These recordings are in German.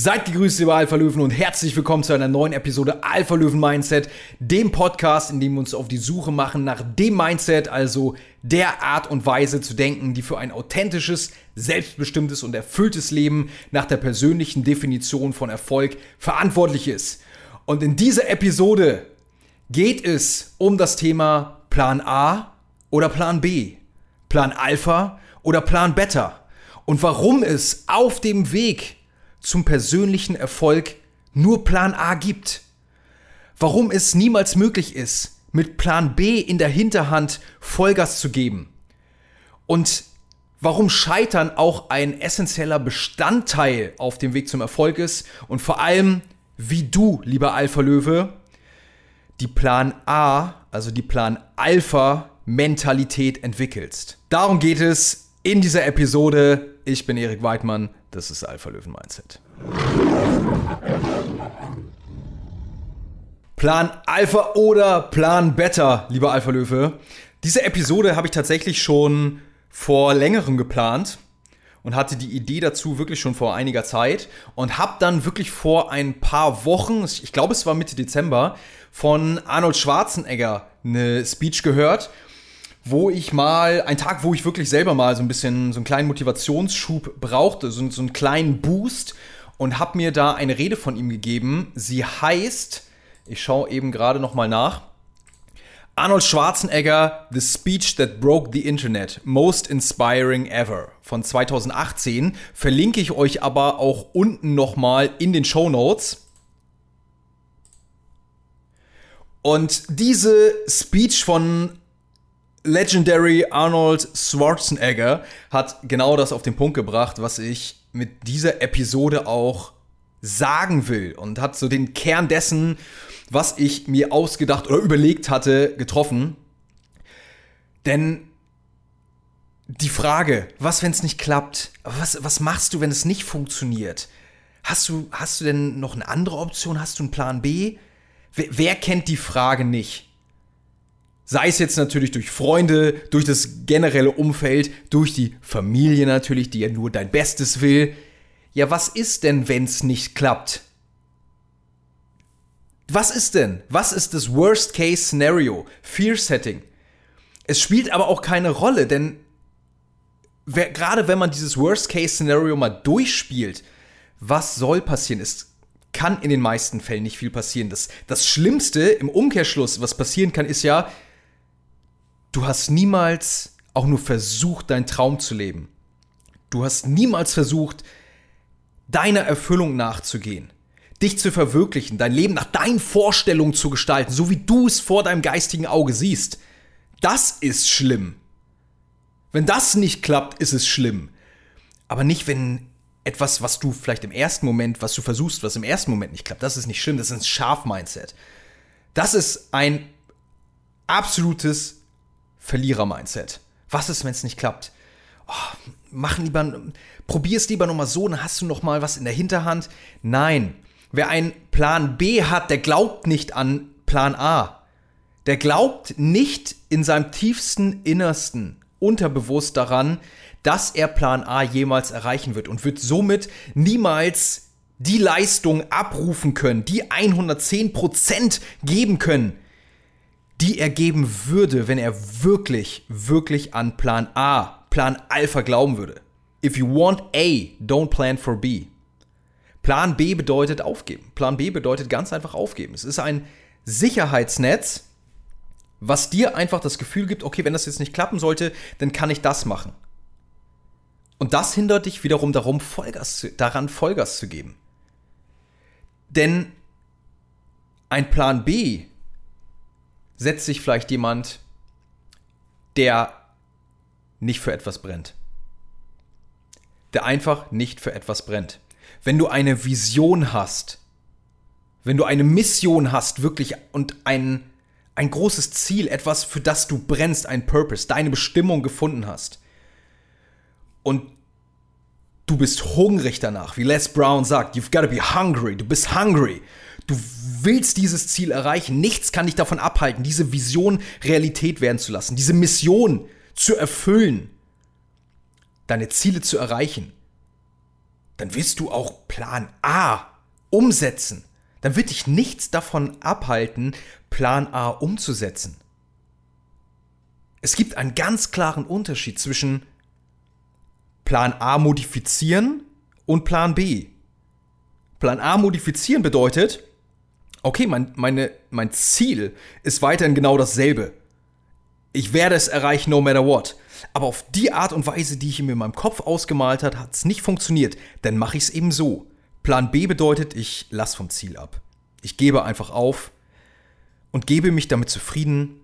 Seid gegrüßt, liebe Alpha Löwen, und herzlich willkommen zu einer neuen Episode Alpha Löwen Mindset, dem Podcast, in dem wir uns auf die Suche machen nach dem Mindset, also der Art und Weise zu denken, die für ein authentisches, selbstbestimmtes und erfülltes Leben nach der persönlichen Definition von Erfolg verantwortlich ist. Und in dieser Episode geht es um das Thema Plan A oder Plan B, Plan Alpha oder Plan Beta und warum es auf dem Weg zum persönlichen Erfolg nur Plan A gibt. Warum es niemals möglich ist, mit Plan B in der Hinterhand Vollgas zu geben. Und warum Scheitern auch ein essentieller Bestandteil auf dem Weg zum Erfolg ist und vor allem, wie du, lieber Alpha Löwe, die Plan A, also die Plan Alpha Mentalität entwickelst. Darum geht es in dieser Episode. Ich bin Erik Weidmann das ist Alpha Löwen Mindset. Plan Alpha oder Plan Beta, lieber Alpha Löwe. Diese Episode habe ich tatsächlich schon vor längerem geplant und hatte die Idee dazu wirklich schon vor einiger Zeit und habe dann wirklich vor ein paar Wochen, ich glaube es war Mitte Dezember, von Arnold Schwarzenegger eine Speech gehört wo ich mal, ein Tag, wo ich wirklich selber mal so ein bisschen so einen kleinen Motivationsschub brauchte, so, so einen kleinen Boost und habe mir da eine Rede von ihm gegeben. Sie heißt, ich schaue eben gerade noch mal nach, Arnold Schwarzenegger, The Speech That Broke the Internet, Most Inspiring Ever von 2018. Verlinke ich euch aber auch unten nochmal in den Show Notes. Und diese Speech von Legendary Arnold Schwarzenegger hat genau das auf den Punkt gebracht, was ich mit dieser Episode auch sagen will und hat so den Kern dessen, was ich mir ausgedacht oder überlegt hatte, getroffen. Denn die Frage, was, wenn es nicht klappt? Was, was machst du, wenn es nicht funktioniert? Hast du, hast du denn noch eine andere Option? Hast du einen Plan B? Wer, wer kennt die Frage nicht? Sei es jetzt natürlich durch Freunde, durch das generelle Umfeld, durch die Familie natürlich, die ja nur dein Bestes will. Ja, was ist denn, wenn es nicht klappt? Was ist denn? Was ist das Worst-Case-Szenario? Fear-Setting. Es spielt aber auch keine Rolle, denn wer, gerade wenn man dieses Worst-Case-Szenario mal durchspielt, was soll passieren? Es kann in den meisten Fällen nicht viel passieren. Das, das Schlimmste im Umkehrschluss, was passieren kann, ist ja, du hast niemals auch nur versucht, deinen Traum zu leben. Du hast niemals versucht, deiner Erfüllung nachzugehen, dich zu verwirklichen, dein Leben nach deinen Vorstellungen zu gestalten, so wie du es vor deinem geistigen Auge siehst. Das ist schlimm. Wenn das nicht klappt, ist es schlimm. Aber nicht, wenn etwas, was du vielleicht im ersten Moment, was du versuchst, was im ersten Moment nicht klappt. Das ist nicht schlimm, das ist ein Scharf-Mindset. Das ist ein absolutes Verlierer-Mindset. Was ist, wenn es nicht klappt? Oh, mach lieber, probier es lieber nochmal so, dann hast du noch mal was in der Hinterhand. Nein, wer einen Plan B hat, der glaubt nicht an Plan A. Der glaubt nicht in seinem tiefsten Innersten unterbewusst daran, dass er Plan A jemals erreichen wird und wird somit niemals die Leistung abrufen können, die 110% geben können, die er geben würde, wenn er wirklich, wirklich an Plan A, Plan Alpha glauben würde. If you want A, don't plan for B. Plan B bedeutet aufgeben. Plan B bedeutet ganz einfach aufgeben. Es ist ein Sicherheitsnetz, was dir einfach das Gefühl gibt, okay, wenn das jetzt nicht klappen sollte, dann kann ich das machen. Und das hindert dich wiederum darum, Vollgas zu, daran Vollgas zu geben. Denn ein Plan B setzt sich vielleicht jemand, der nicht für etwas brennt. Der einfach nicht für etwas brennt. Wenn du eine Vision hast, wenn du eine Mission hast, wirklich und ein, ein großes Ziel, etwas, für das du brennst, ein Purpose, deine Bestimmung gefunden hast und du bist hungrig danach, wie Les Brown sagt, you've got to be hungry, du bist hungry Du willst dieses Ziel erreichen. Nichts kann dich davon abhalten, diese Vision Realität werden zu lassen, diese Mission zu erfüllen, deine Ziele zu erreichen. dann wirst du auch Plan A umsetzen. Dann wird dich nichts davon abhalten, Plan A umzusetzen. Es gibt einen ganz klaren Unterschied zwischen Plan A modifizieren und Plan B. Plan A modifizieren bedeutet, okay, mein, meine, mein Ziel ist weiterhin genau dasselbe. Ich werde es erreichen, no matter what. Aber auf die Art und Weise, die ich mir in meinem Kopf ausgemalt habe, hat es nicht funktioniert. Dann mache ich es eben so. Plan B bedeutet, ich lasse vom Ziel ab. Ich gebe einfach auf und gebe mich damit zufrieden,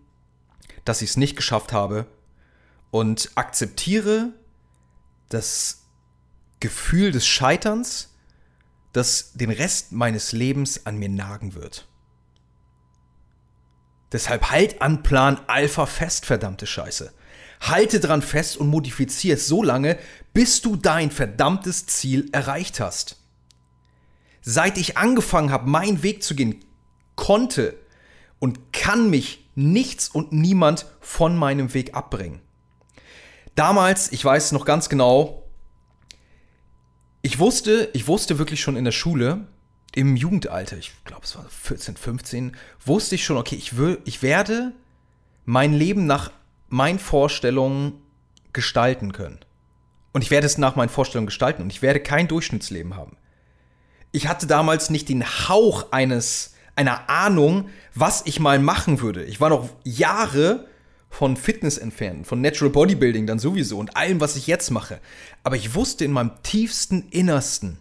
dass ich es nicht geschafft habe und akzeptiere das Gefühl des Scheiterns, das den Rest meines Lebens an mir nagen wird. Deshalb halt an Plan Alpha fest, verdammte Scheiße. Halte dran fest und modifiziere es so lange, bis du dein verdammtes Ziel erreicht hast. Seit ich angefangen habe, meinen Weg zu gehen, konnte und kann mich nichts und niemand von meinem Weg abbringen. Damals, ich weiß noch ganz genau, ich wusste, ich wusste wirklich schon in der Schule, im Jugendalter, ich glaube es war 14, 15, wusste ich schon, okay, ich, will, ich werde mein Leben nach meinen Vorstellungen gestalten können. Und ich werde es nach meinen Vorstellungen gestalten und ich werde kein Durchschnittsleben haben. Ich hatte damals nicht den Hauch eines, einer Ahnung, was ich mal machen würde. Ich war noch Jahre von Fitness entfernt, von Natural Bodybuilding dann sowieso und allem, was ich jetzt mache. Aber ich wusste in meinem tiefsten Innersten,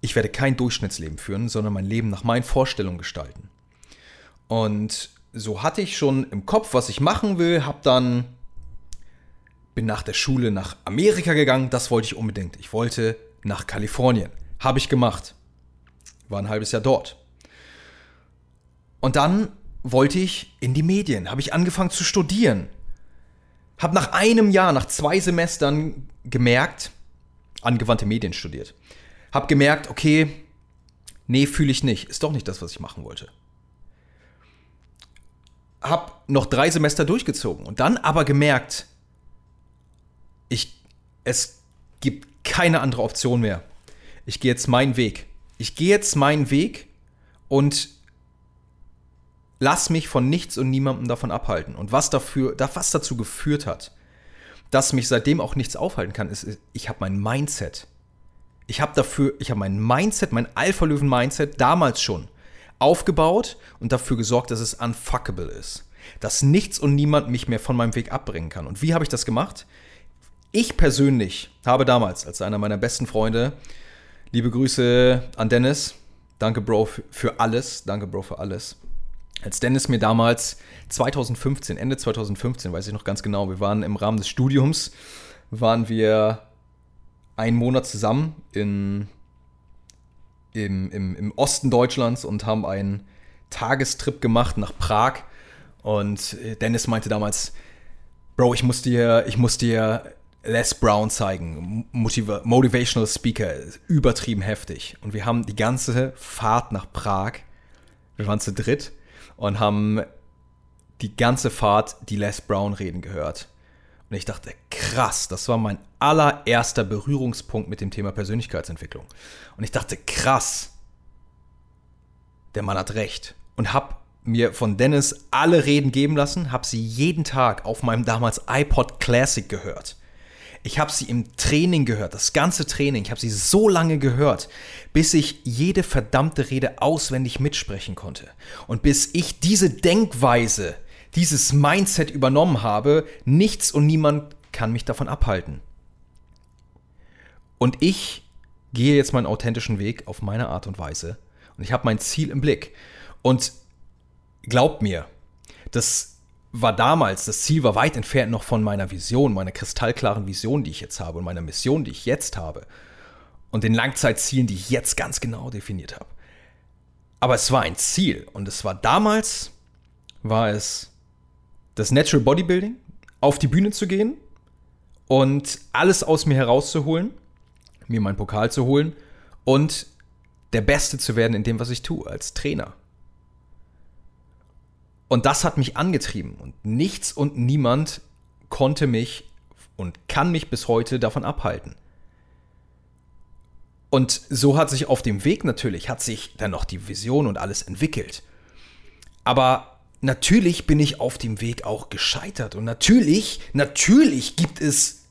ich werde kein Durchschnittsleben führen, sondern mein Leben nach meinen Vorstellungen gestalten. Und so hatte ich schon im Kopf, was ich machen will, hab dann bin nach der Schule nach Amerika gegangen, das wollte ich unbedingt. Ich wollte nach Kalifornien. Habe ich gemacht. War ein halbes Jahr dort. Und dann wollte ich in die Medien, habe ich angefangen zu studieren. Habe nach einem Jahr, nach zwei Semestern gemerkt, angewandte Medien studiert, hab gemerkt, okay, nee, fühle ich nicht. Ist doch nicht das, was ich machen wollte. Hab noch drei Semester durchgezogen und dann aber gemerkt, ich, es gibt keine andere Option mehr. Ich gehe jetzt meinen Weg. Ich gehe jetzt meinen Weg und lass mich von nichts und niemandem davon abhalten. Und was dafür, was dazu geführt hat, dass mich seitdem auch nichts aufhalten kann, ist, ich habe mein Mindset ich habe dafür, ich habe mein Mindset, mein Alpha-Löwen-Mindset damals schon aufgebaut und dafür gesorgt, dass es unfuckable ist. Dass nichts und niemand mich mehr von meinem Weg abbringen kann. Und wie habe ich das gemacht? Ich persönlich habe damals, als einer meiner besten Freunde, liebe Grüße an Dennis, danke Bro für alles, danke Bro für alles. Als Dennis mir damals 2015, Ende 2015, weiß ich noch ganz genau, wir waren im Rahmen des Studiums, waren wir einen Monat zusammen in, im, im, im Osten Deutschlands und haben einen Tagestrip gemacht nach Prag. Und äh, Dennis meinte damals, Bro, ich muss dir, ich muss dir Les Brown zeigen. Motiva Motivational Speaker, übertrieben heftig. Und wir haben die ganze Fahrt nach Prag, wir waren zu dritt und haben die ganze Fahrt die Les Brown reden gehört. Und ich dachte, krass, das war mein allererster Berührungspunkt mit dem Thema Persönlichkeitsentwicklung. Und ich dachte, krass, der Mann hat recht. Und hab mir von Dennis alle Reden geben lassen, hab sie jeden Tag auf meinem damals iPod Classic gehört. Ich habe sie im Training gehört, das ganze Training. Ich habe sie so lange gehört, bis ich jede verdammte Rede auswendig mitsprechen konnte. Und bis ich diese Denkweise dieses Mindset übernommen habe, nichts und niemand kann mich davon abhalten. Und ich gehe jetzt meinen authentischen Weg auf meine Art und Weise und ich habe mein Ziel im Blick. Und glaubt mir, das war damals, das Ziel war weit entfernt noch von meiner Vision, meiner kristallklaren Vision, die ich jetzt habe und meiner Mission, die ich jetzt habe und den Langzeitzielen, die ich jetzt ganz genau definiert habe. Aber es war ein Ziel und es war damals, war es das Natural Bodybuilding, auf die Bühne zu gehen und alles aus mir herauszuholen, mir meinen Pokal zu holen und der Beste zu werden in dem, was ich tue, als Trainer. Und das hat mich angetrieben und nichts und niemand konnte mich und kann mich bis heute davon abhalten. Und so hat sich auf dem Weg natürlich, hat sich dann noch die Vision und alles entwickelt. Aber natürlich bin ich auf dem Weg auch gescheitert. Und natürlich, natürlich gibt es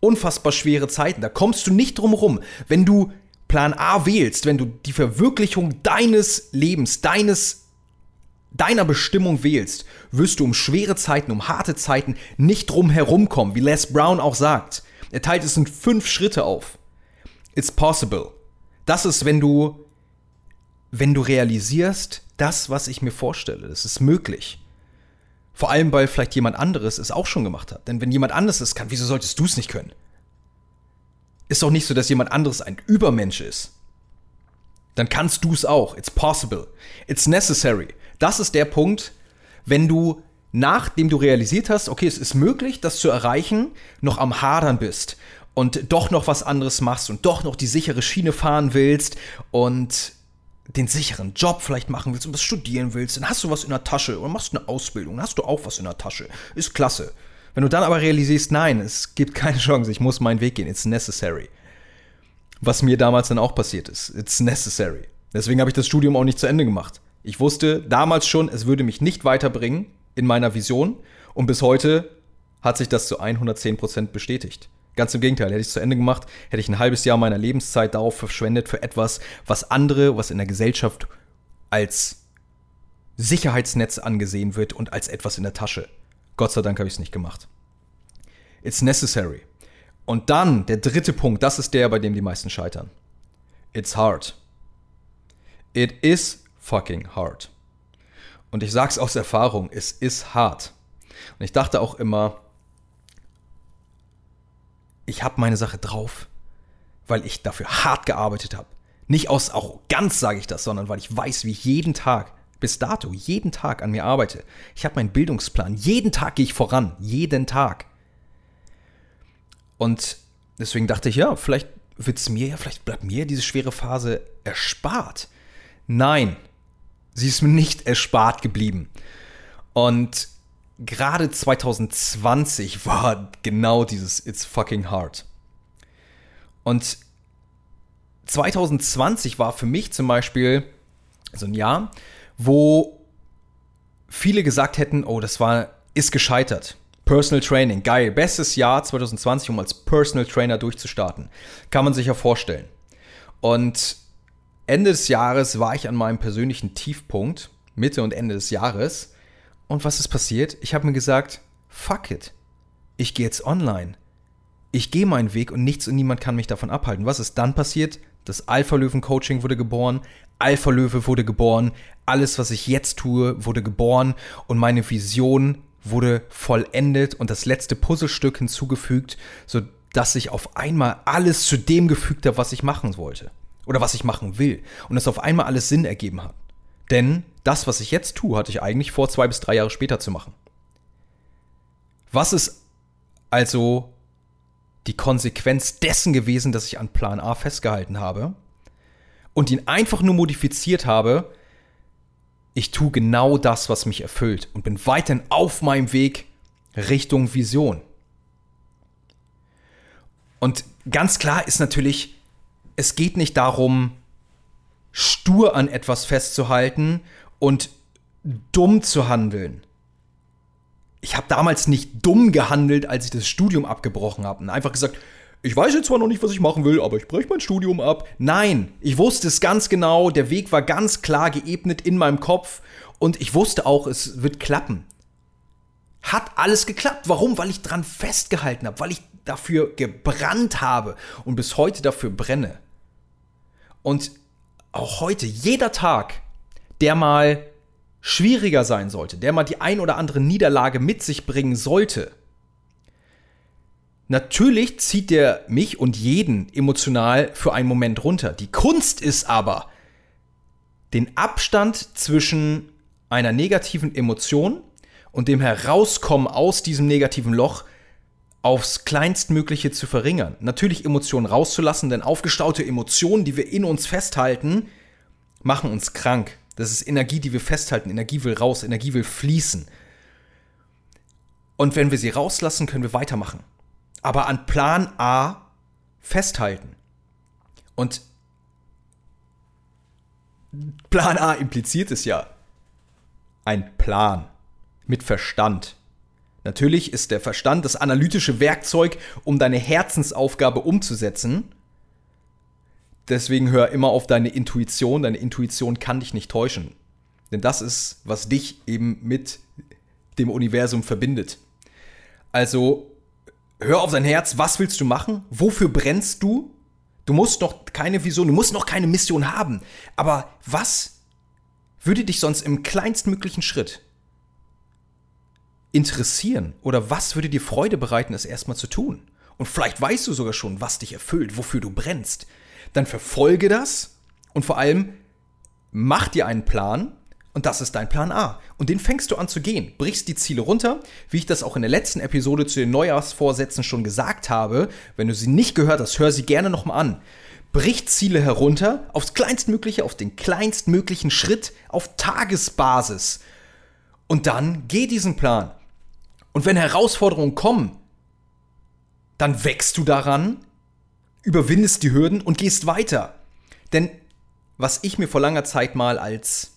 unfassbar schwere Zeiten. Da kommst du nicht drum rum. Wenn du Plan A wählst, wenn du die Verwirklichung deines Lebens, deines deiner Bestimmung wählst, wirst du um schwere Zeiten, um harte Zeiten nicht drum herumkommen, wie Les Brown auch sagt. Er teilt es in fünf Schritte auf. It's possible. Das ist, wenn du, wenn du realisierst, das, was ich mir vorstelle, das ist möglich. Vor allem, weil vielleicht jemand anderes es auch schon gemacht hat. Denn wenn jemand anderes es kann, wieso solltest du es nicht können? Ist doch nicht so, dass jemand anderes ein Übermensch ist. Dann kannst du es auch. It's possible. It's necessary. Das ist der Punkt, wenn du nachdem du realisiert hast, okay, es ist möglich, das zu erreichen, noch am Hadern bist und doch noch was anderes machst und doch noch die sichere Schiene fahren willst und den sicheren Job vielleicht machen willst und was studieren willst, dann hast du was in der Tasche und machst eine Ausbildung, dann hast du auch was in der Tasche. Ist klasse. Wenn du dann aber realisierst, nein, es gibt keine Chance, ich muss meinen Weg gehen, it's necessary. Was mir damals dann auch passiert ist, it's necessary. Deswegen habe ich das Studium auch nicht zu Ende gemacht. Ich wusste damals schon, es würde mich nicht weiterbringen in meiner Vision und bis heute hat sich das zu 110% bestätigt. Ganz im Gegenteil, hätte ich es zu Ende gemacht, hätte ich ein halbes Jahr meiner Lebenszeit darauf verschwendet für etwas, was andere, was in der Gesellschaft als Sicherheitsnetz angesehen wird und als etwas in der Tasche. Gott sei Dank habe ich es nicht gemacht. It's necessary. Und dann der dritte Punkt, das ist der, bei dem die meisten scheitern. It's hard. It is fucking hard. Und ich sag's aus Erfahrung, es ist hart. Und ich dachte auch immer, ich habe meine Sache drauf, weil ich dafür hart gearbeitet habe. Nicht aus Arroganz sage ich das, sondern weil ich weiß, wie ich jeden Tag, bis dato, jeden Tag an mir arbeite. Ich habe meinen Bildungsplan. Jeden Tag gehe ich voran. Jeden Tag. Und deswegen dachte ich, ja, vielleicht wird es mir ja, vielleicht bleibt mir diese schwere Phase erspart. Nein, Sie ist mir nicht erspart geblieben. Und gerade 2020 war genau dieses It's fucking hard. Und 2020 war für mich zum Beispiel so ein Jahr, wo viele gesagt hätten, oh, das war, ist gescheitert. Personal Training, geil. Bestes Jahr 2020, um als Personal Trainer durchzustarten. Kann man sich ja vorstellen. Und Ende des Jahres war ich an meinem persönlichen Tiefpunkt, Mitte und Ende des Jahres. Und was ist passiert? Ich habe mir gesagt, fuck it. Ich gehe jetzt online. Ich gehe meinen Weg und nichts und niemand kann mich davon abhalten. Was ist dann passiert? Das Alpha-Löwen-Coaching wurde geboren. Alpha-Löwe wurde geboren. Alles, was ich jetzt tue, wurde geboren. Und meine Vision wurde vollendet und das letzte Puzzlestück hinzugefügt, sodass sich auf einmal alles zu dem gefügt hat, was ich machen wollte oder was ich machen will und es auf einmal alles Sinn ergeben hat. Denn das, was ich jetzt tue, hatte ich eigentlich vor, zwei bis drei Jahre später zu machen. Was ist also die Konsequenz dessen gewesen, dass ich an Plan A festgehalten habe und ihn einfach nur modifiziert habe? Ich tue genau das, was mich erfüllt und bin weiterhin auf meinem Weg Richtung Vision. Und ganz klar ist natürlich, es geht nicht darum, stur an etwas festzuhalten und dumm zu handeln. Ich habe damals nicht dumm gehandelt, als ich das Studium abgebrochen habe und einfach gesagt, ich weiß jetzt zwar noch nicht, was ich machen will, aber ich breche mein Studium ab. Nein, ich wusste es ganz genau, der Weg war ganz klar geebnet in meinem Kopf und ich wusste auch, es wird klappen. Hat alles geklappt. Warum? Weil ich dran festgehalten habe, weil ich dafür gebrannt habe und bis heute dafür brenne. Und auch heute, jeder Tag, der mal schwieriger sein sollte, der mal die ein oder andere Niederlage mit sich bringen sollte, natürlich zieht der mich und jeden emotional für einen Moment runter. Die Kunst ist aber, den Abstand zwischen einer negativen Emotion und dem Herauskommen aus diesem negativen Loch aufs kleinstmögliche zu verringern. Natürlich Emotionen rauszulassen, denn aufgestaute Emotionen, die wir in uns festhalten, machen uns krank. Das ist Energie, die wir festhalten. Energie will raus, Energie will fließen. Und wenn wir sie rauslassen, können wir weitermachen. Aber an Plan A festhalten. Und Plan A impliziert es ja. Ein Plan mit Verstand. Natürlich ist der Verstand das analytische Werkzeug, um deine Herzensaufgabe umzusetzen. Deswegen hör immer auf deine Intuition. Deine Intuition kann dich nicht täuschen. Denn das ist, was dich eben mit dem Universum verbindet. Also hör auf dein Herz, was willst du machen? Wofür brennst du? Du musst noch keine Vision, du musst noch keine Mission haben. Aber was würde dich sonst im kleinstmöglichen Schritt interessieren? Oder was würde dir Freude bereiten, es erstmal zu tun? Und vielleicht weißt du sogar schon, was dich erfüllt, wofür du brennst. Dann verfolge das und vor allem mach dir einen Plan und das ist dein Plan A. Und den fängst du an zu gehen. Brichst die Ziele runter, wie ich das auch in der letzten Episode zu den Neujahrsvorsätzen schon gesagt habe. Wenn du sie nicht gehört hast, hör sie gerne nochmal an. Brich Ziele herunter aufs kleinstmögliche, auf den kleinstmöglichen Schritt, auf Tagesbasis. Und dann geh diesen Plan. Und wenn Herausforderungen kommen, dann wächst du daran, überwindest die Hürden und gehst weiter. Denn was ich mir vor langer Zeit mal als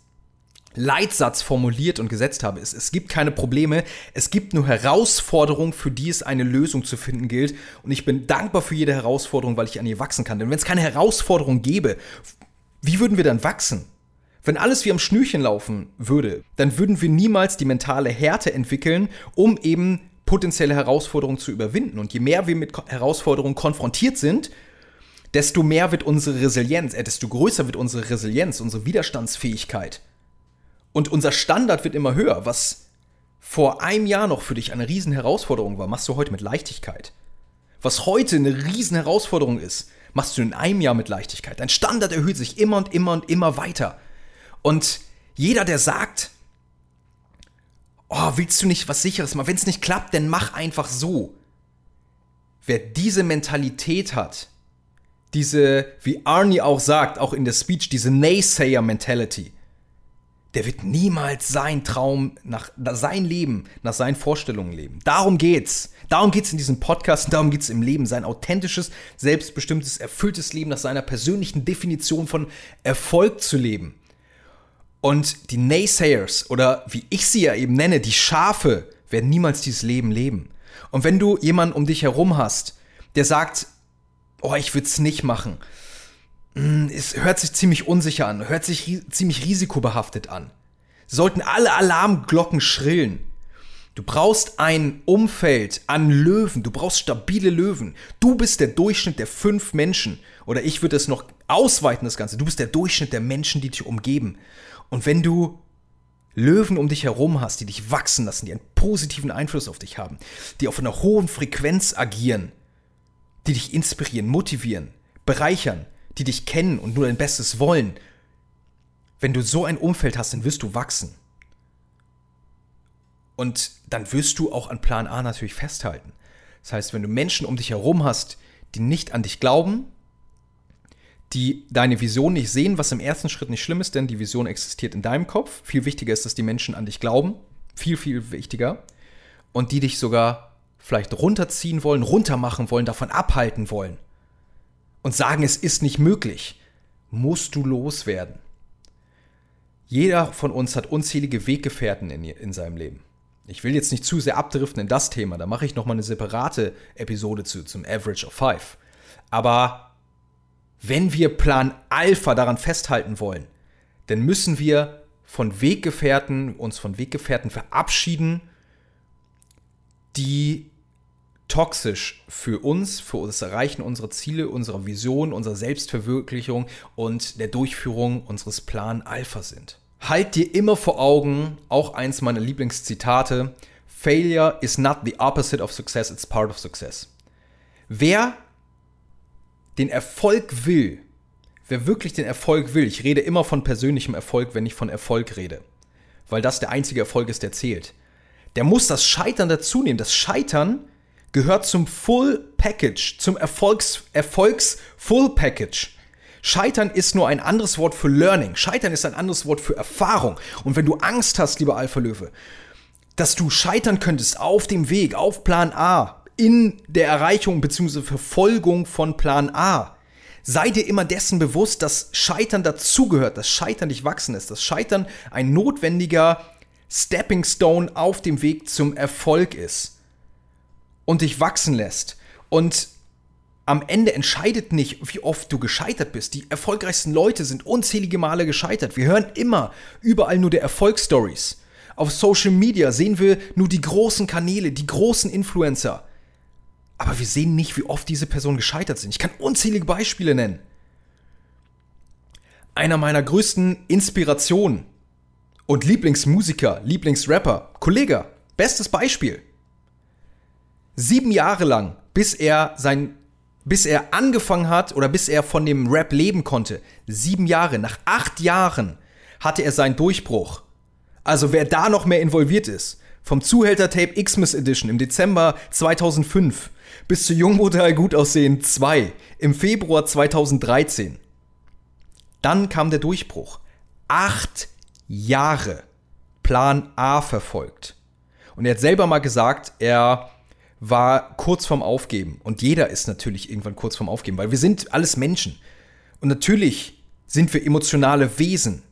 Leitsatz formuliert und gesetzt habe, ist, es gibt keine Probleme, es gibt nur Herausforderungen, für die es eine Lösung zu finden gilt. Und ich bin dankbar für jede Herausforderung, weil ich an ihr wachsen kann. Denn wenn es keine Herausforderung gäbe, wie würden wir dann wachsen? Wenn alles wie am Schnürchen laufen würde, dann würden wir niemals die mentale Härte entwickeln, um eben potenzielle Herausforderungen zu überwinden. Und je mehr wir mit Herausforderungen konfrontiert sind, desto mehr wird unsere Resilienz, äh, desto größer wird unsere Resilienz, unsere Widerstandsfähigkeit. Und unser Standard wird immer höher. Was vor einem Jahr noch für dich eine riesen Herausforderung war, machst du heute mit Leichtigkeit. Was heute eine riesen Herausforderung ist, machst du in einem Jahr mit Leichtigkeit. Dein Standard erhöht sich immer und immer und immer weiter. Und jeder, der sagt, oh, willst du nicht was Sicheres machen? Wenn es nicht klappt, dann mach einfach so. Wer diese Mentalität hat, diese, wie Arnie auch sagt, auch in der Speech, diese Naysayer-Mentality, der wird niemals sein Traum nach sein Leben, nach seinen Vorstellungen leben. Darum geht's. Darum geht's in diesem Podcast, darum geht's im Leben, sein authentisches, selbstbestimmtes, erfülltes Leben nach seiner persönlichen Definition von Erfolg zu leben. Und die Naysayers oder wie ich sie ja eben nenne, die Schafe, werden niemals dieses Leben leben. Und wenn du jemanden um dich herum hast, der sagt, oh, ich würde es nicht machen, hm, es hört sich ziemlich unsicher an, hört sich ri ziemlich risikobehaftet an. Sollten alle Alarmglocken schrillen. Du brauchst ein Umfeld an Löwen, du brauchst stabile Löwen. Du bist der Durchschnitt der fünf Menschen. Oder ich würde es noch ausweiten, das Ganze. Du bist der Durchschnitt der Menschen, die dich umgeben. Und wenn du Löwen um dich herum hast, die dich wachsen lassen, die einen positiven Einfluss auf dich haben, die auf einer hohen Frequenz agieren, die dich inspirieren, motivieren, bereichern, die dich kennen und nur dein Bestes wollen, wenn du so ein Umfeld hast, dann wirst du wachsen. Und dann wirst du auch an Plan A natürlich festhalten. Das heißt, wenn du Menschen um dich herum hast, die nicht an dich glauben, die deine Vision nicht sehen, was im ersten Schritt nicht schlimm ist, denn die Vision existiert in deinem Kopf. Viel wichtiger ist, dass die Menschen an dich glauben. Viel, viel wichtiger. Und die dich sogar vielleicht runterziehen wollen, runtermachen wollen, davon abhalten wollen und sagen, es ist nicht möglich, musst du loswerden. Jeder von uns hat unzählige Weggefährten in, in seinem Leben. Ich will jetzt nicht zu sehr abdriften in das Thema, da mache ich nochmal eine separate Episode zu, zum Average of Five. Aber wenn wir Plan Alpha daran festhalten wollen, dann müssen wir von Weggefährten, uns von Weggefährten verabschieden, die toxisch für uns, für das Erreichen unserer Ziele, unserer Vision, unserer Selbstverwirklichung und der Durchführung unseres Plan Alpha sind. Halt dir immer vor Augen, auch eins meiner Lieblingszitate, Failure is not the opposite of success, it's part of success. Wer den Erfolg will, wer wirklich den Erfolg will, ich rede immer von persönlichem Erfolg, wenn ich von Erfolg rede, weil das der einzige Erfolg ist, der zählt. Der muss das Scheitern dazu nehmen. Das Scheitern gehört zum Full Package, zum Erfolgs, Erfolgs Full Package. Scheitern ist nur ein anderes Wort für Learning. Scheitern ist ein anderes Wort für Erfahrung. Und wenn du Angst hast, lieber Alpha Löwe, dass du scheitern könntest auf dem Weg, auf Plan A, in der Erreichung bzw. Verfolgung von Plan A, Sei dir immer dessen bewusst, dass Scheitern dazugehört, dass Scheitern dich wachsen ist, dass Scheitern ein notwendiger Stepping Stone auf dem Weg zum Erfolg ist und dich wachsen lässt. Und am Ende entscheidet nicht, wie oft du gescheitert bist. Die erfolgreichsten Leute sind unzählige Male gescheitert. Wir hören immer überall nur der Erfolgsstories. Auf Social Media sehen wir nur die großen Kanäle, die großen Influencer. Aber wir sehen nicht, wie oft diese Personen gescheitert sind. Ich kann unzählige Beispiele nennen. Einer meiner größten Inspirationen und Lieblingsmusiker, Lieblingsrapper, Kollege, bestes Beispiel. Sieben Jahre lang, bis er sein bis er angefangen hat oder bis er von dem Rap leben konnte. Sieben Jahre. Nach acht Jahren hatte er seinen Durchbruch. Also wer da noch mehr involviert ist, vom Zuhälter-Tape Xmas Edition im Dezember 2005 bis zu Jungmodell Gut Aussehen 2 im Februar 2013. Dann kam der Durchbruch. Acht Jahre Plan A verfolgt. Und er hat selber mal gesagt, er war kurz vorm Aufgeben. Und jeder ist natürlich irgendwann kurz vorm Aufgeben, weil wir sind alles Menschen. Und natürlich sind wir emotionale Wesen.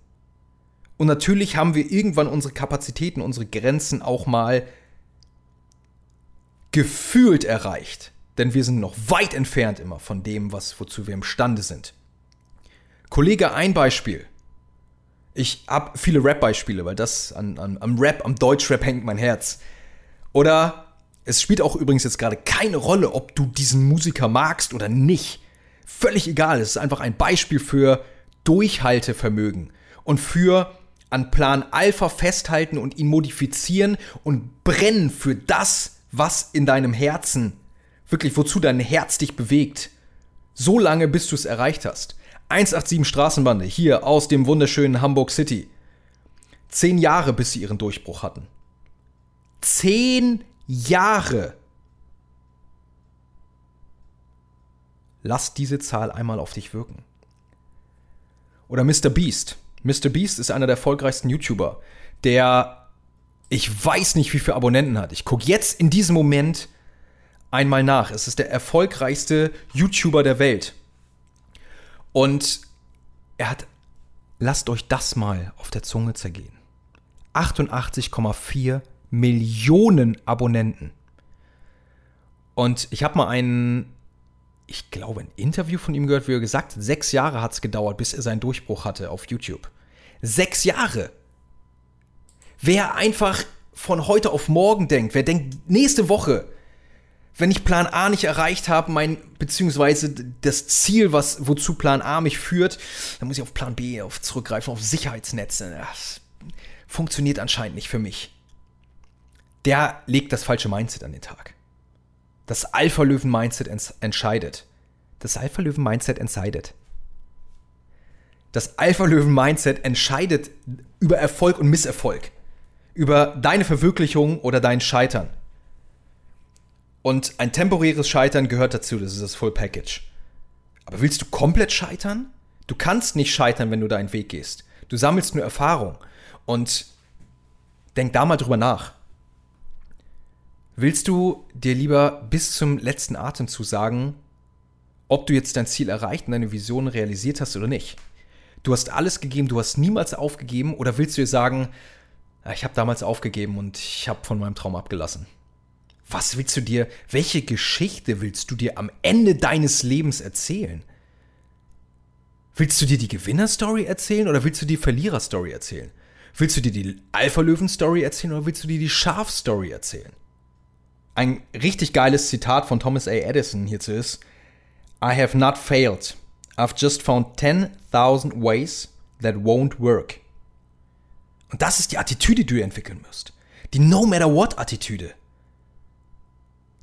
Und natürlich haben wir irgendwann unsere Kapazitäten, unsere Grenzen auch mal gefühlt erreicht. Denn wir sind noch weit entfernt immer von dem, was, wozu wir imstande sind. Kollege, ein Beispiel. Ich habe viele Rap-Beispiele, weil das an, an, am Rap, am Deutschrap hängt mein Herz. Oder es spielt auch übrigens jetzt gerade keine Rolle, ob du diesen Musiker magst oder nicht. Völlig egal. Es ist einfach ein Beispiel für Durchhaltevermögen und für an Plan Alpha festhalten und ihn modifizieren und brennen für das, was in deinem Herzen, wirklich wozu dein Herz dich bewegt. So lange, bis du es erreicht hast. 187 Straßenbande hier aus dem wunderschönen Hamburg City. Zehn Jahre, bis sie ihren Durchbruch hatten. Zehn Jahre. Lass diese Zahl einmal auf dich wirken. Oder Mr. Beast. Mr. Beast ist einer der erfolgreichsten YouTuber, der ich weiß nicht, wie viele Abonnenten hat. Ich gucke jetzt in diesem Moment einmal nach. Es ist der erfolgreichste YouTuber der Welt. Und er hat, lasst euch das mal auf der Zunge zergehen. 88,4 Millionen Abonnenten. Und ich habe mal einen, ich glaube, ein Interview von ihm gehört, wie er gesagt hat, sechs Jahre hat es gedauert, bis er seinen Durchbruch hatte auf YouTube. Sechs Jahre. Wer einfach von heute auf morgen denkt, wer denkt, nächste Woche, wenn ich Plan A nicht erreicht habe, mein, beziehungsweise das Ziel, was, wozu Plan A mich führt, dann muss ich auf Plan B auf zurückgreifen, auf Sicherheitsnetze. Das funktioniert anscheinend nicht für mich der legt das falsche Mindset an den Tag. Das Alpha-Löwen-Mindset entscheidet. Das Alpha-Löwen-Mindset entscheidet. Das Alpha-Löwen-Mindset entscheidet über Erfolg und Misserfolg. Über deine Verwirklichung oder dein Scheitern. Und ein temporäres Scheitern gehört dazu, das ist das Full Package. Aber willst du komplett scheitern? Du kannst nicht scheitern, wenn du deinen Weg gehst. Du sammelst nur Erfahrung. Und denk da mal drüber nach. Willst du dir lieber bis zum letzten Atemzug sagen, ob du jetzt dein Ziel erreicht und deine Vision realisiert hast oder nicht? Du hast alles gegeben, du hast niemals aufgegeben oder willst du dir sagen, ich habe damals aufgegeben und ich habe von meinem Traum abgelassen? Was willst du dir, welche Geschichte willst du dir am Ende deines Lebens erzählen? Willst du dir die Gewinner-Story erzählen oder willst du die Verlierer-Story erzählen? Willst du dir die Alpha-Löwen-Story erzählen oder willst du dir die Schaf-Story erzählen? ein richtig geiles Zitat von Thomas A. Edison hierzu ist: I have not failed. I've just found 10.000 ways that won't work. Und das ist die Attitüde, die du entwickeln musst. Die No matter what Attitüde.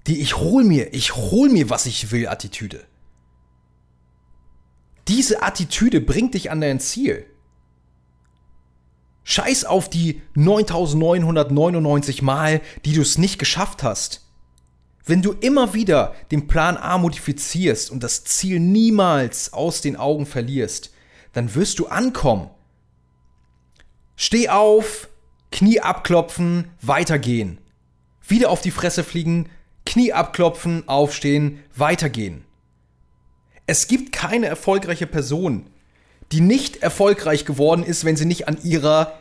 Die ich hol mir, ich hol mir, was ich will Attitüde. Diese Attitüde bringt dich an dein Ziel. Scheiß auf die 9999 Mal, die du es nicht geschafft hast. Wenn du immer wieder den Plan A modifizierst und das Ziel niemals aus den Augen verlierst, dann wirst du ankommen. Steh auf, Knie abklopfen, weitergehen. Wieder auf die Fresse fliegen, Knie abklopfen, aufstehen, weitergehen. Es gibt keine erfolgreiche Person, die nicht erfolgreich geworden ist, wenn sie nicht an ihrer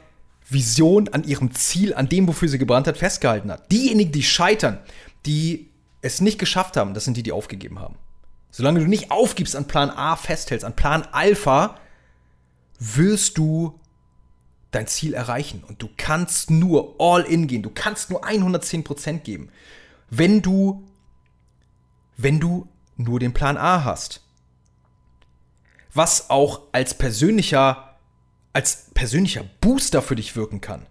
Vision, an ihrem Ziel, an dem, wofür sie gebrannt hat, festgehalten hat. Diejenigen, die scheitern, die es nicht geschafft haben, das sind die, die aufgegeben haben. Solange du nicht aufgibst, an Plan A festhältst, an Plan Alpha, wirst du dein Ziel erreichen. Und du kannst nur all in gehen. Du kannst nur 110% geben, wenn du, wenn du nur den Plan A hast. Was auch als persönlicher, als persönlicher Booster für dich wirken kann.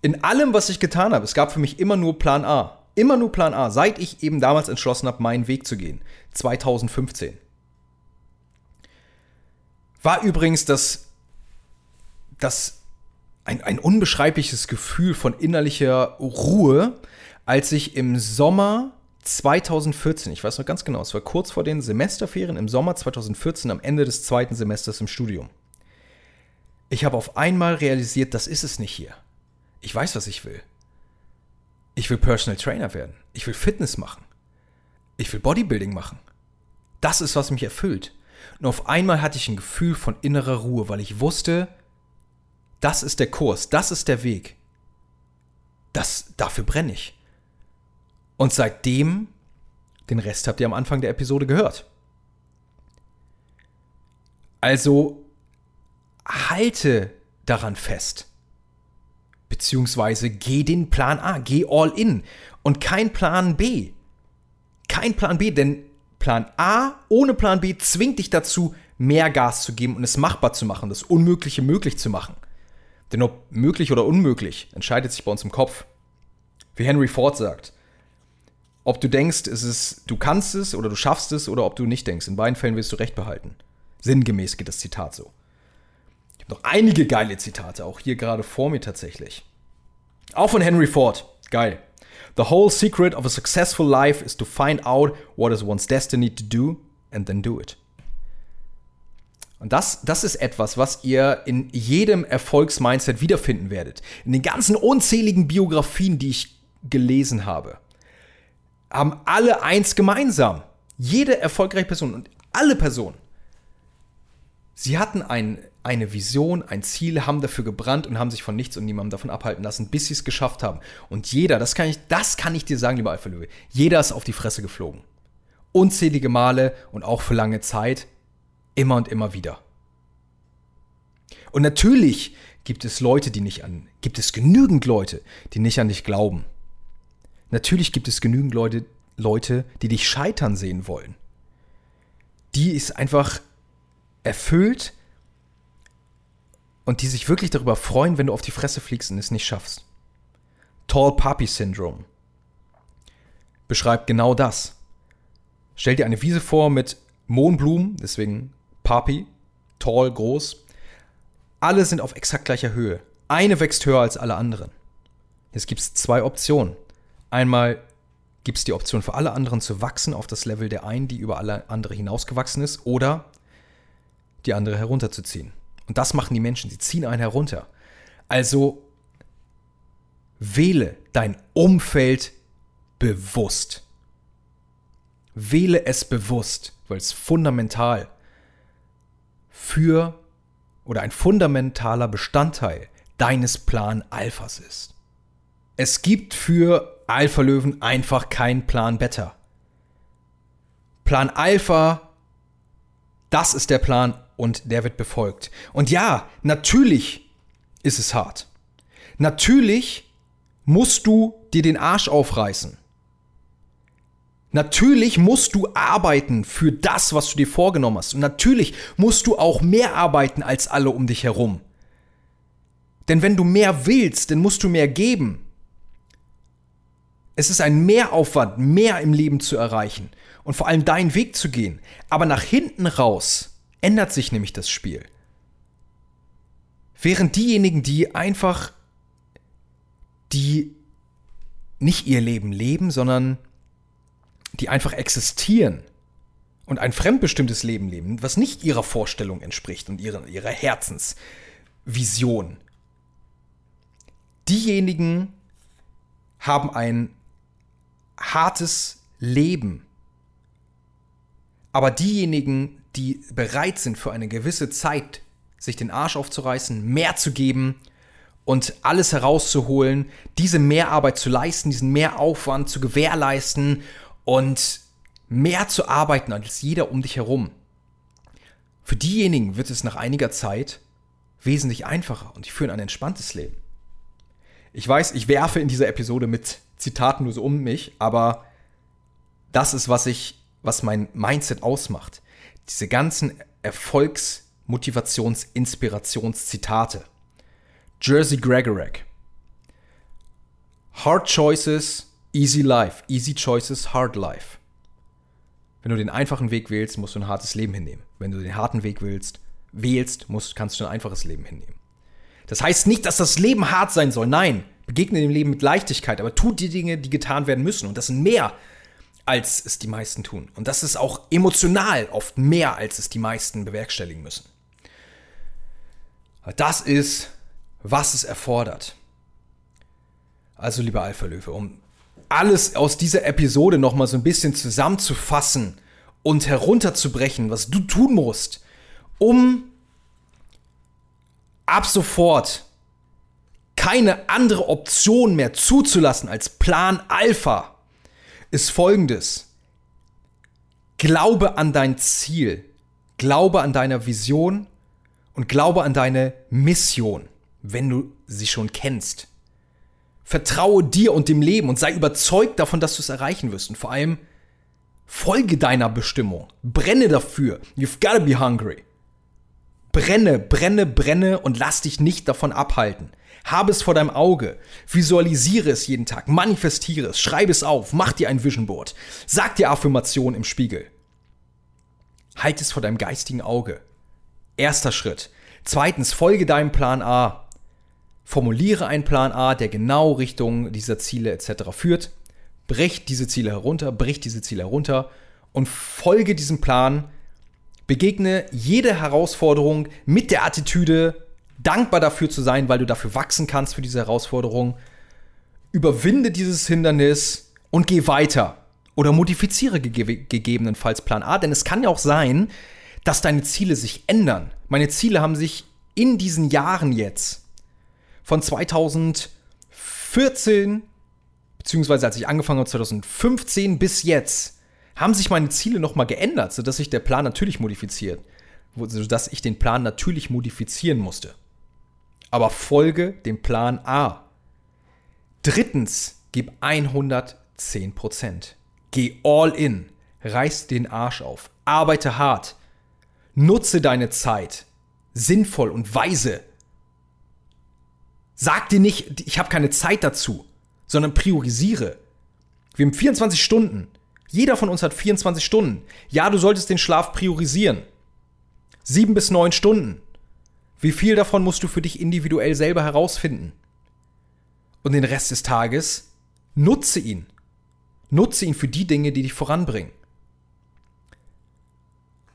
In allem, was ich getan habe, es gab für mich immer nur Plan A. Immer nur Plan A, seit ich eben damals entschlossen habe, meinen Weg zu gehen. 2015. War übrigens das, das ein, ein unbeschreibliches Gefühl von innerlicher Ruhe, als ich im Sommer 2014, ich weiß noch ganz genau, es war kurz vor den Semesterferien im Sommer 2014, am Ende des zweiten Semesters im Studium. Ich habe auf einmal realisiert, das ist es nicht hier. Ich weiß, was ich will. Ich will Personal Trainer werden. Ich will Fitness machen. Ich will Bodybuilding machen. Das ist, was mich erfüllt. Und auf einmal hatte ich ein Gefühl von innerer Ruhe, weil ich wusste, das ist der Kurs, das ist der Weg. Das, dafür brenne ich. Und seitdem, den Rest habt ihr am Anfang der Episode gehört. Also halte daran fest. Beziehungsweise geh den Plan A, geh all in und kein Plan B. Kein Plan B, denn Plan A ohne Plan B zwingt dich dazu, mehr Gas zu geben und es machbar zu machen, das Unmögliche möglich zu machen. Denn ob möglich oder unmöglich, entscheidet sich bei uns im Kopf. Wie Henry Ford sagt, ob du denkst, es ist, du kannst es oder du schaffst es oder ob du nicht denkst. In beiden Fällen wirst du Recht behalten. Sinngemäß geht das Zitat so. Ich habe noch einige geile Zitate, auch hier gerade vor mir tatsächlich. Auch von Henry Ford. Geil. The whole secret of a successful life is to find out what is one's destiny to do and then do it. Und das, das ist etwas, was ihr in jedem Erfolgsmindset wiederfinden werdet. In den ganzen unzähligen Biografien, die ich gelesen habe, haben alle eins gemeinsam. Jede erfolgreiche Person und alle Personen. Sie hatten ein eine Vision, ein Ziel, haben dafür gebrannt und haben sich von nichts und niemandem davon abhalten lassen, bis sie es geschafft haben. Und jeder, das kann ich, das kann ich dir sagen, lieber Alpha Löwe, jeder ist auf die Fresse geflogen. Unzählige Male und auch für lange Zeit, immer und immer wieder. Und natürlich gibt es Leute, die nicht an, gibt es genügend Leute, die nicht an dich glauben. Natürlich gibt es genügend Leute, Leute, die dich scheitern sehen wollen. Die ist einfach erfüllt und die sich wirklich darüber freuen, wenn du auf die Fresse fliegst und es nicht schaffst. Tall Poppy Syndrome beschreibt genau das. Stell dir eine Wiese vor mit Mohnblumen, deswegen Poppy, tall, groß. Alle sind auf exakt gleicher Höhe. Eine wächst höher als alle anderen. Jetzt gibt es zwei Optionen. Einmal gibt es die Option für alle anderen zu wachsen auf das Level der einen, die über alle andere hinausgewachsen ist, oder die andere herunterzuziehen. Und das machen die Menschen, sie ziehen einen herunter. Also wähle dein Umfeld bewusst. Wähle es bewusst, weil es fundamental für oder ein fundamentaler Bestandteil deines Plan Alphas ist. Es gibt für Alpha Löwen einfach keinen Plan Beta. Plan Alpha, das ist der Plan und der wird befolgt. Und ja, natürlich ist es hart. Natürlich musst du dir den Arsch aufreißen. Natürlich musst du arbeiten für das, was du dir vorgenommen hast. Und natürlich musst du auch mehr arbeiten als alle um dich herum. Denn wenn du mehr willst, dann musst du mehr geben. Es ist ein Mehraufwand, mehr im Leben zu erreichen und vor allem deinen Weg zu gehen. Aber nach hinten raus ändert sich nämlich das Spiel. Während diejenigen, die einfach, die nicht ihr Leben leben, sondern die einfach existieren und ein fremdbestimmtes Leben leben, was nicht ihrer Vorstellung entspricht und ihrer, ihrer Herzensvision. Diejenigen haben ein hartes Leben Aber diejenigen, die bereit sind, für eine gewisse Zeit sich den Arsch aufzureißen, mehr zu geben und alles herauszuholen, diese Mehrarbeit zu leisten, diesen Mehraufwand zu gewährleisten und mehr zu arbeiten als jeder um dich herum. Für diejenigen wird es nach einiger Zeit wesentlich einfacher und die führen ein entspanntes Leben. Ich weiß, ich werfe in dieser Episode mit Zitaten nur so um mich, aber das ist, was ich, was mein Mindset ausmacht. Diese ganzen Erfolgs-, Motivations-, Inspirationszitate. Jersey Gregorek. Hard choices, easy life. Easy choices, hard life. Wenn du den einfachen Weg wählst, musst du ein hartes Leben hinnehmen. Wenn du den harten Weg willst, wählst, musst, kannst du ein einfaches Leben hinnehmen. Das heißt nicht, dass das Leben hart sein soll. Nein, begegne dem Leben mit Leichtigkeit, aber tu die Dinge, die getan werden müssen. Und das sind mehr, als es die meisten tun. Und das ist auch emotional oft mehr, als es die meisten bewerkstelligen müssen. Das ist, was es erfordert. Also, lieber Alpha Löwe, um alles aus dieser Episode nochmal so ein bisschen zusammenzufassen und herunterzubrechen, was du tun musst, um ab sofort keine andere Option mehr zuzulassen als Plan Alpha, ist folgendes. Glaube an dein Ziel, glaube an deiner Vision und glaube an deine Mission, wenn du sie schon kennst. Vertraue dir und dem Leben und sei überzeugt davon, dass du es erreichen wirst. Und vor allem folge deiner Bestimmung. Brenne dafür. You've gotta be hungry. Brenne, brenne, brenne und lass dich nicht davon abhalten. Habe es vor deinem Auge. Visualisiere es jeden Tag. Manifestiere es. Schreibe es auf. Mach dir ein Vision Board. Sag dir Affirmationen im Spiegel. Halt es vor deinem geistigen Auge. Erster Schritt. Zweitens, folge deinem Plan A. Formuliere einen Plan A, der genau Richtung dieser Ziele etc. führt. Brech diese Ziele herunter, brich diese Ziele herunter und folge diesem Plan Begegne jede Herausforderung mit der Attitüde, dankbar dafür zu sein, weil du dafür wachsen kannst für diese Herausforderung. Überwinde dieses Hindernis und geh weiter. Oder modifiziere gege gegebenenfalls Plan A, denn es kann ja auch sein, dass deine Ziele sich ändern. Meine Ziele haben sich in diesen Jahren jetzt von 2014, beziehungsweise als ich angefangen habe, 2015 bis jetzt, haben sich meine Ziele nochmal geändert, sodass sich der Plan natürlich modifiziert. Sodass ich den Plan natürlich modifizieren musste. Aber folge dem Plan A. Drittens, gib 110%. Geh all in. Reiß den Arsch auf. Arbeite hart. Nutze deine Zeit. Sinnvoll und weise. Sag dir nicht, ich habe keine Zeit dazu, sondern priorisiere. Wir haben 24 Stunden. Jeder von uns hat 24 Stunden. Ja, du solltest den Schlaf priorisieren. Sieben bis neun Stunden. Wie viel davon musst du für dich individuell selber herausfinden? Und den Rest des Tages nutze ihn. Nutze ihn für die Dinge, die dich voranbringen.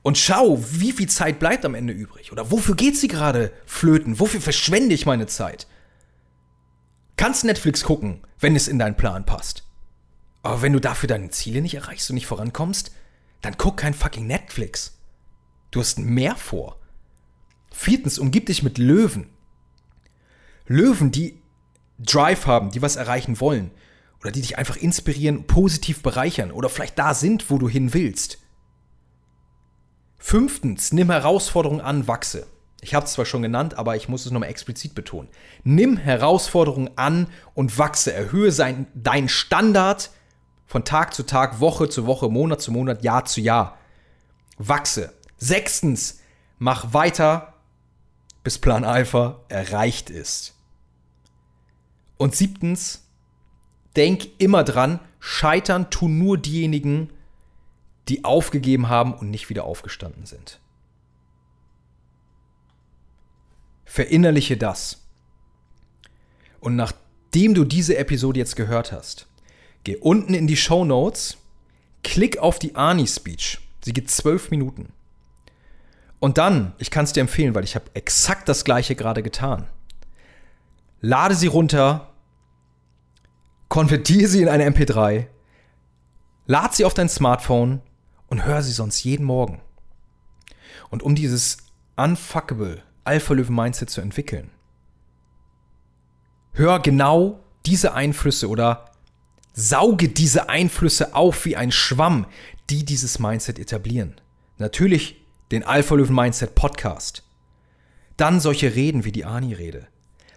Und schau, wie viel Zeit bleibt am Ende übrig. Oder wofür geht sie gerade flöten? Wofür verschwende ich meine Zeit? Kannst Netflix gucken, wenn es in deinen Plan passt. Aber wenn du dafür deine Ziele nicht erreichst und nicht vorankommst, dann guck kein fucking Netflix. Du hast mehr vor. Viertens, umgib dich mit Löwen. Löwen, die Drive haben, die was erreichen wollen. Oder die dich einfach inspirieren, positiv bereichern oder vielleicht da sind, wo du hin willst. Fünftens, nimm Herausforderungen an, wachse. Ich habe es zwar schon genannt, aber ich muss es nochmal explizit betonen. Nimm Herausforderungen an und wachse. Erhöhe sein, deinen Standard von Tag zu Tag, Woche zu Woche, Monat zu Monat, Jahr zu Jahr. Wachse. Sechstens, mach weiter, bis Plan Alpha erreicht ist. Und siebtens, denk immer dran, scheitern tun nur diejenigen, die aufgegeben haben und nicht wieder aufgestanden sind. Verinnerliche das. Und nachdem du diese Episode jetzt gehört hast, Geh unten in die Show Notes, klick auf die Ani-Speech. Sie geht zwölf Minuten. Und dann, ich kann es dir empfehlen, weil ich habe exakt das gleiche gerade getan. Lade sie runter, konvertiere sie in eine MP3, lade sie auf dein Smartphone und hör sie sonst jeden Morgen. Und um dieses unfuckable Alpha-Löwen-Mindset zu entwickeln, hör genau diese Einflüsse oder sauge diese Einflüsse auf wie ein Schwamm, die dieses Mindset etablieren. Natürlich den Alpha-Löwen-Mindset Podcast. Dann solche Reden wie die Ani-Rede.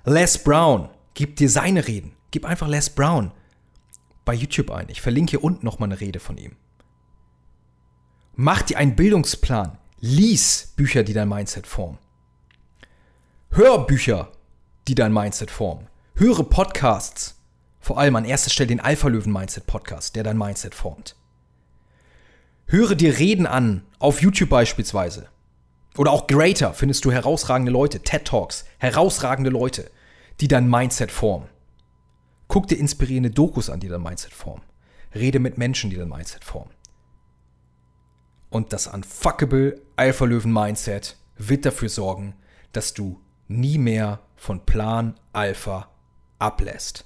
Les Brown gibt dir seine Reden. Gib einfach Les Brown bei YouTube ein. Ich verlinke hier unten nochmal eine Rede von ihm. Mach dir einen Bildungsplan. Lies Bücher, die dein Mindset formen. Hör Bücher, die dein Mindset formen. Höre Podcasts. Vor allem an erster Stelle den Alpha-Löwen-Mindset-Podcast, der dein Mindset formt. Höre dir Reden an, auf YouTube beispielsweise. Oder auch Greater findest du herausragende Leute, TED Talks, herausragende Leute, die dein Mindset formen. Guck dir inspirierende Dokus an, die dein Mindset formen. Rede mit Menschen, die dein Mindset formen. Und das unfuckable Alpha-Löwen-Mindset wird dafür sorgen, dass du nie mehr von Plan Alpha ablässt.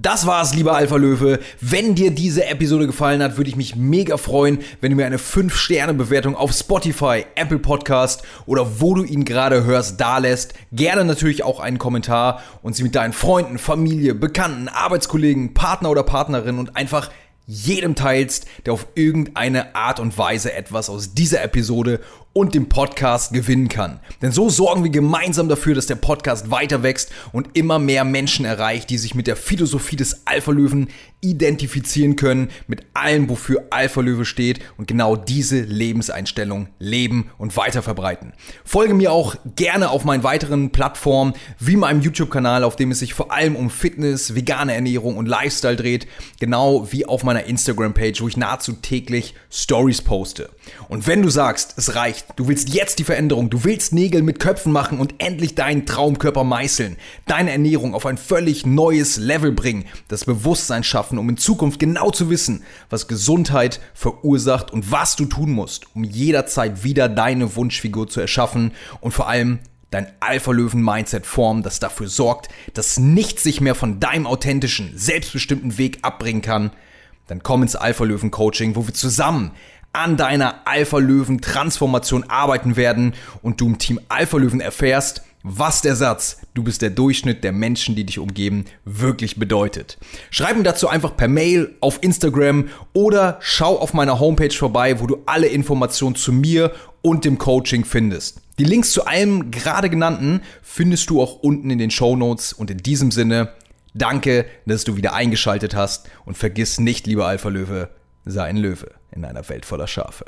Das war's, lieber Alpha Löwe. Wenn dir diese Episode gefallen hat, würde ich mich mega freuen, wenn du mir eine 5-Sterne-Bewertung auf Spotify, Apple Podcast oder wo du ihn gerade hörst, da lässt. Gerne natürlich auch einen Kommentar und sie mit deinen Freunden, Familie, Bekannten, Arbeitskollegen, Partner oder Partnerin und einfach jedem teilst, der auf irgendeine Art und Weise etwas aus dieser Episode und dem Podcast gewinnen kann. Denn so sorgen wir gemeinsam dafür, dass der Podcast weiter wächst und immer mehr Menschen erreicht, die sich mit der Philosophie des Alpha-Löwen identifizieren können, mit allem, wofür Alpha-Löwe steht und genau diese Lebenseinstellung leben und weiter verbreiten. Folge mir auch gerne auf meinen weiteren Plattformen, wie meinem YouTube-Kanal, auf dem es sich vor allem um Fitness, vegane Ernährung und Lifestyle dreht, genau wie auf meiner Instagram-Page, wo ich nahezu täglich Stories poste. Und wenn du sagst, es reicht, Du willst jetzt die Veränderung. Du willst Nägel mit Köpfen machen und endlich deinen Traumkörper meißeln. Deine Ernährung auf ein völlig neues Level bringen. Das Bewusstsein schaffen, um in Zukunft genau zu wissen, was Gesundheit verursacht und was du tun musst, um jederzeit wieder deine Wunschfigur zu erschaffen und vor allem dein Alpha-Löwen-Mindset formen, das dafür sorgt, dass nichts sich mehr von deinem authentischen, selbstbestimmten Weg abbringen kann, dann komm ins Alpha-Löwen-Coaching, wo wir zusammen an deiner Alpha-Löwen-Transformation arbeiten werden und du im Team Alpha-Löwen erfährst, was der Satz, du bist der Durchschnitt der Menschen, die dich umgeben, wirklich bedeutet. Schreib mir dazu einfach per Mail auf Instagram oder schau auf meiner Homepage vorbei, wo du alle Informationen zu mir und dem Coaching findest. Die Links zu allem gerade genannten findest du auch unten in den Show Notes und in diesem Sinne, danke, dass du wieder eingeschaltet hast und vergiss nicht, lieber Alpha Löwe, sei ein Löwe in einer Welt voller Schafe.